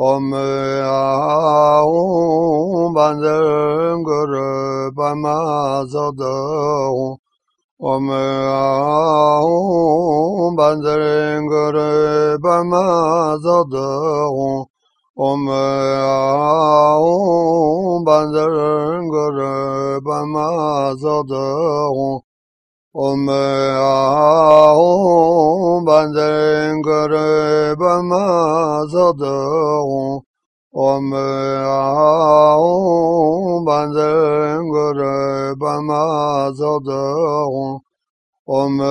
Om Aum Bandar Guru Bama Zodo Om Aum Bandar Guru Bama Zodo Om Aum Bandar Guru Bama Zodo 我们啊哦伴着格一个人斑马走得我们啊哦伴着格一个人斑得我们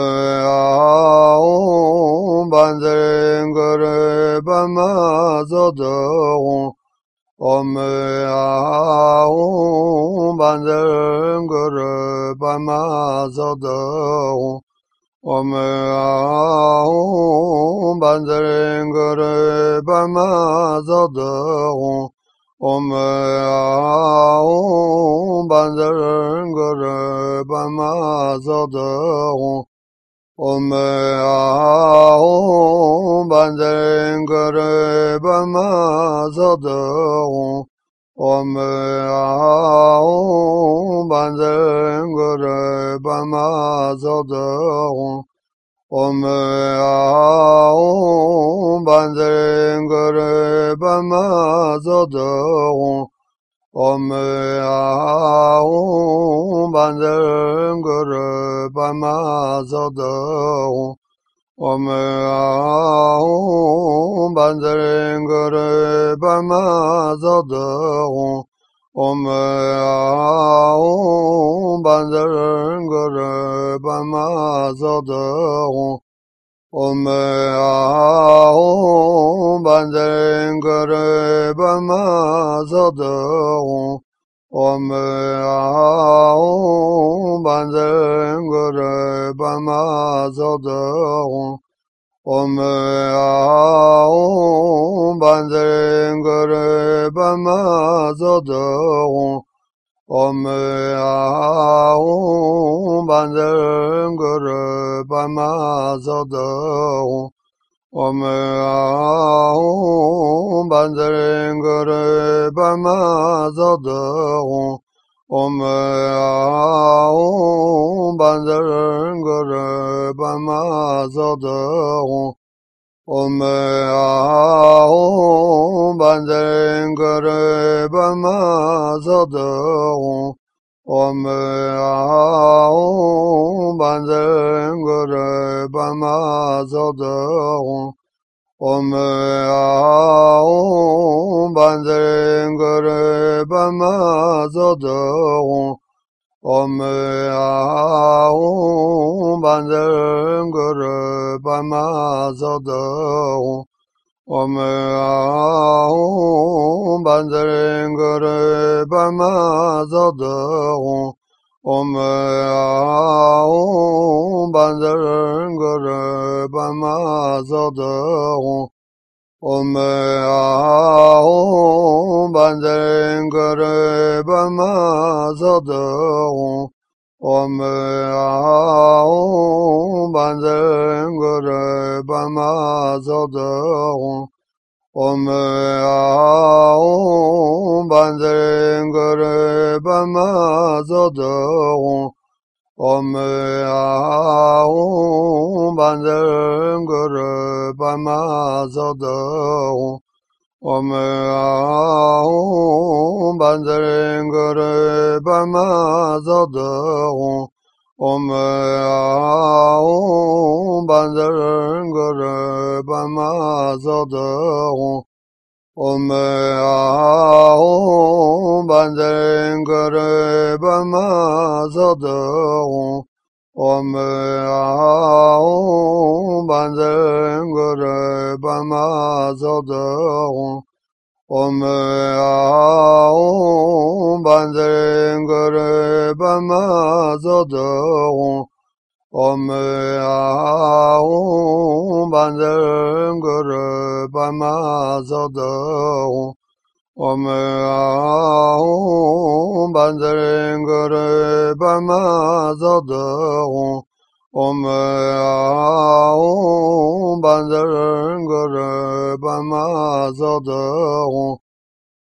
啊哦伴着格一个人斑得 Om eh, Om Aum Bandangara Bamazadahu Om Aum Bandangara Bamazadahu 我们啊哦伴着歌来伴着奏哦我们啊哦伴着歌来伴着奏哦我们啊 Om Bandam Guru Bama Zado Om Bandam Guru Bama Zado Om Bandam Guru Bama Zado 我们啊哦伴着邻国的白马走得红我们啊哦伴着的白马走得红我们啊哦伴着的白马走得红 Om Aum Guru Pamazado Omyaum Bandem Guru Pamazado Omyaum Bandem Guru Pamazado 嗡嘛呢叭咪吽，嗡嘛呢叭咪吽，嗡嘛呢叭咪吽，嗡嘛呢叭咪吽。Om Aum Bandar Guru Bama Zodo Om Aum Bandar Guru Bama Zodo Om Aum Bandar Guru Bama Zodo 我们啊哦伴着歌来伴马走的红我们啊哦伴着歌来伴马走的红我们啊哦伴着歌来伴马走的红我们啊哦 bandem guru pamazadahu. Om Aum bandem guru pamazadahu. Om Aum bandem guru pamazadahu. Om Aum bandem guru pamazadahu. 我们啊，班正个的斑马走的红，我们啊，班正个的斑马走的红，我们啊，班正个的斑马走的红，我们啊。嗡班则仁杰班玛则德吽，嗡啊吽班则仁杰班玛则德吽，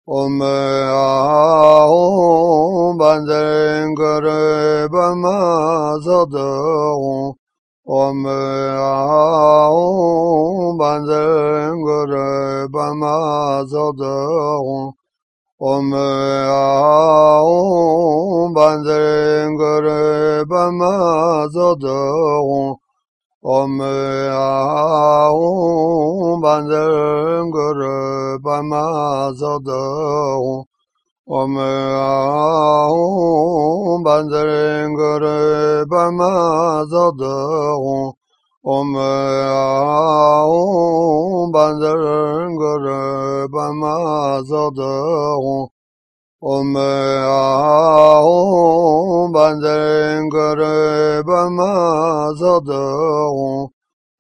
嗡啊吽班则仁杰班玛则德吽，嗡啊吽班则仁杰班玛则德吽。我们啊哦伴着另一个人斑马走得红我们啊哦伴着另一个人斑马走得红我们啊哦伴着另一个人斑马走得红 ओम आओ बंदर गुरु ओम आओ बंदर गुरु पमाजो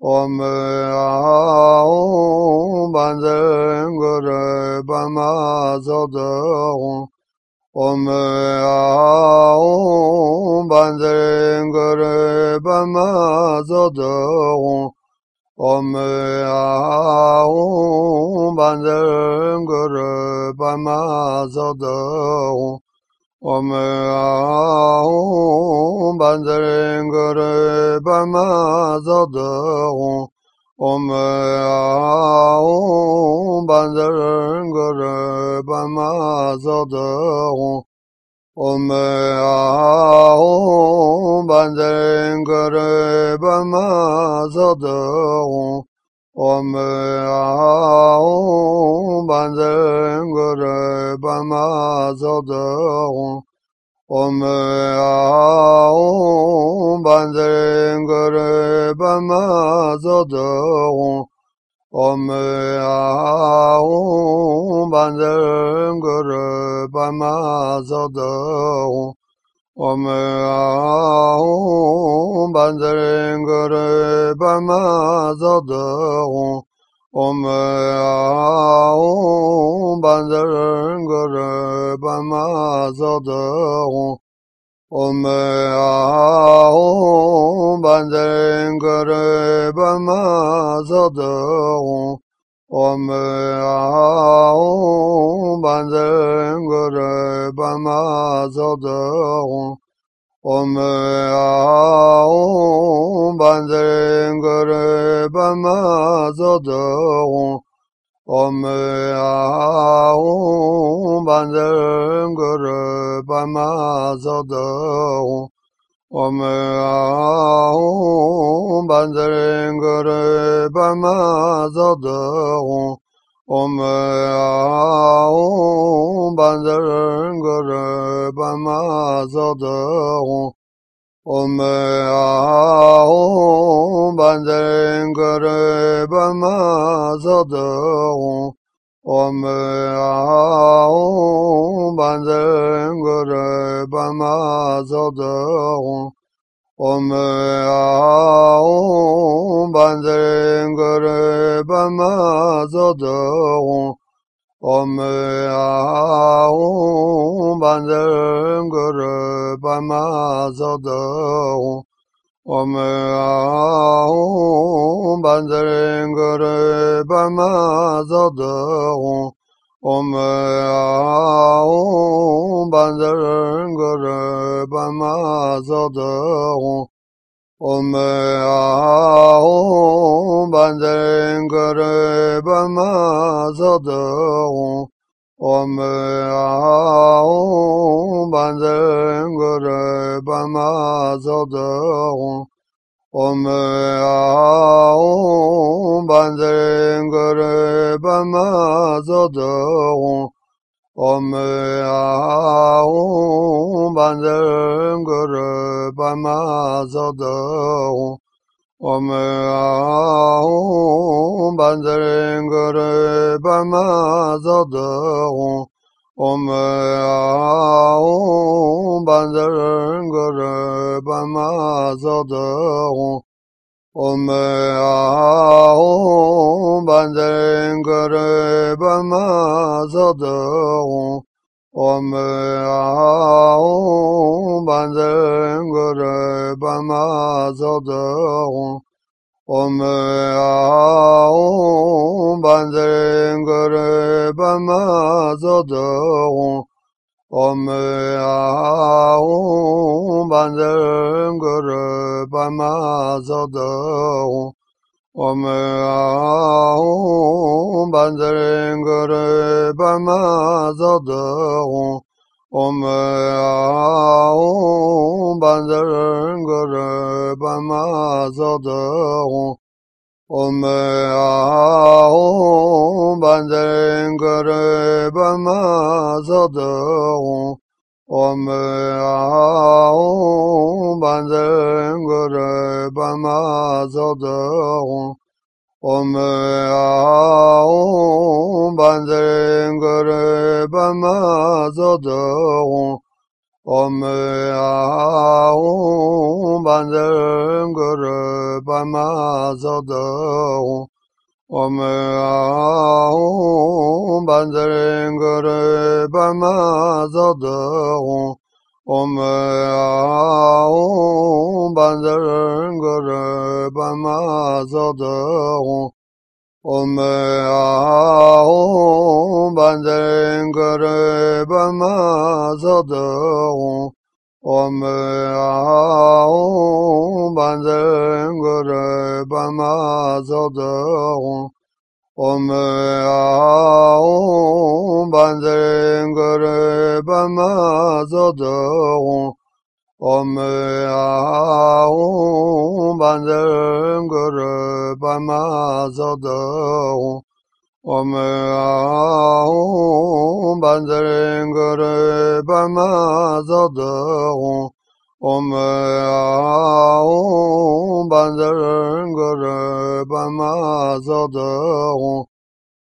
ओम आओ बंदर गुरु पमाजो ओम आओ बंदर गुरु पमा 찾아더군 엄매아옹 반전 그를 밤마서더군 엄매아옹 반전 그를 밤마서더군 엄매아옹 반전 그를 밤마서더군 我们啊，我们整个的爸妈走的我，我们啊，我们整个的爸妈走的我，们啊，我们整个的爸妈走的。Om Aum Bandar Guru Bama Zodo Om Aum Bandar Guru Bama Zodo Om Aum Bandar Guru Bama Zodo Om Aum Bandar Guru Bama zadığum Omme aum banden gure bama zadığum Omme aum banden gure bama zadığum Omme aum banden gure bama zadığum Om Aum Banzerengere Bamazaderon Om Aum Banzerengere Bamazaderon Om Aum Banzerengere Bamazaderon Om Aum Banzerengere بما زدهم ومعهم بندر بما زدهم ومعهم بندر بما زدهم ومعهم بندر بما زدهم Om Bandar Guru Bama Zodo Om Bandar Guru Bama Zodo Om eh, Aum Bandar ॐ आऊँ बंदे गुर बमा ॐ आऊँ बंदे गुर बमा ॐ आऊँ बंदे गुर बमा ओम आओ 班泽伦格瑞班玛泽泽红我们啊班泽伦格瑞班玛泽泽红我们啊班泽伦格瑞班玛泽泽红我们啊班泽伦格瑞班玛泽泽红 Om Aum Bandar Guru Bama Zodo Om Aum Banzang Guru Bama Zodo Om Aum Banzang Guru Bama Zodo 我们啊，班在人格的斑马走的红。我们啊，班在人格的斑马走的红。我们啊，班在人格的斑马走的红。Om eh, Om Aum Bandangare Bamazadahu Om Aum Bandangare Bamazadahu 我们啊，我们人格的爸妈走的我，我们啊，我们人格的爸妈走我，们啊，Om Aum Banzang Guru Bama Zodo Om Banzang Guru Bama Zodo Om Banzang Guru Bama Zodo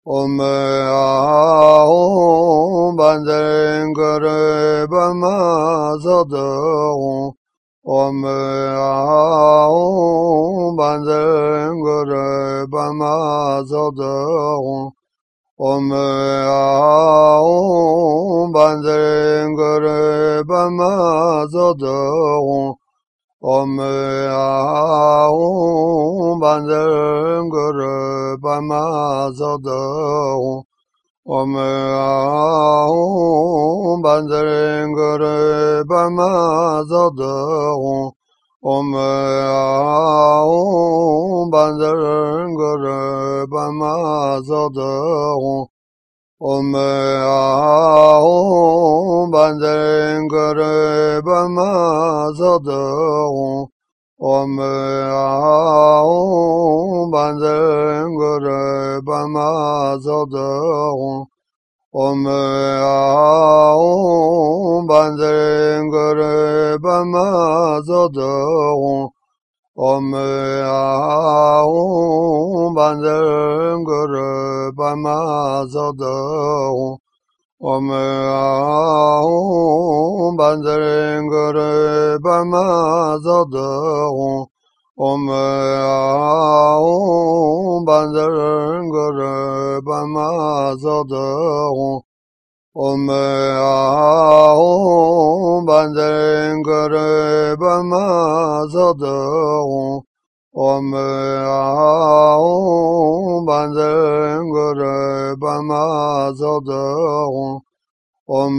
我们啊哦伴着邻国的白马走得红我们啊哦伴着邻的白马走得红我们啊哦伴着邻的白马走得红 Om Bandam Guru Pamazadam Om Bandam Guru Pamazadam Om Bandam Guru Pamazadam 오메아오 반생그를 밤마서도 오메아오 반생그를 밤마서도 오메아오 반생그를 밤마서도 오메아오 반생그를 وما زادهم ومعهم بنزرين قريب ما زادهم ومعهم بنزرين قريب ما زادهم ومعهم بنزرين قريب ما زادهم Om Banzen Guru Bama Zodong Om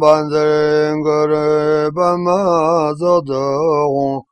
Banzen Guru Bama Zodong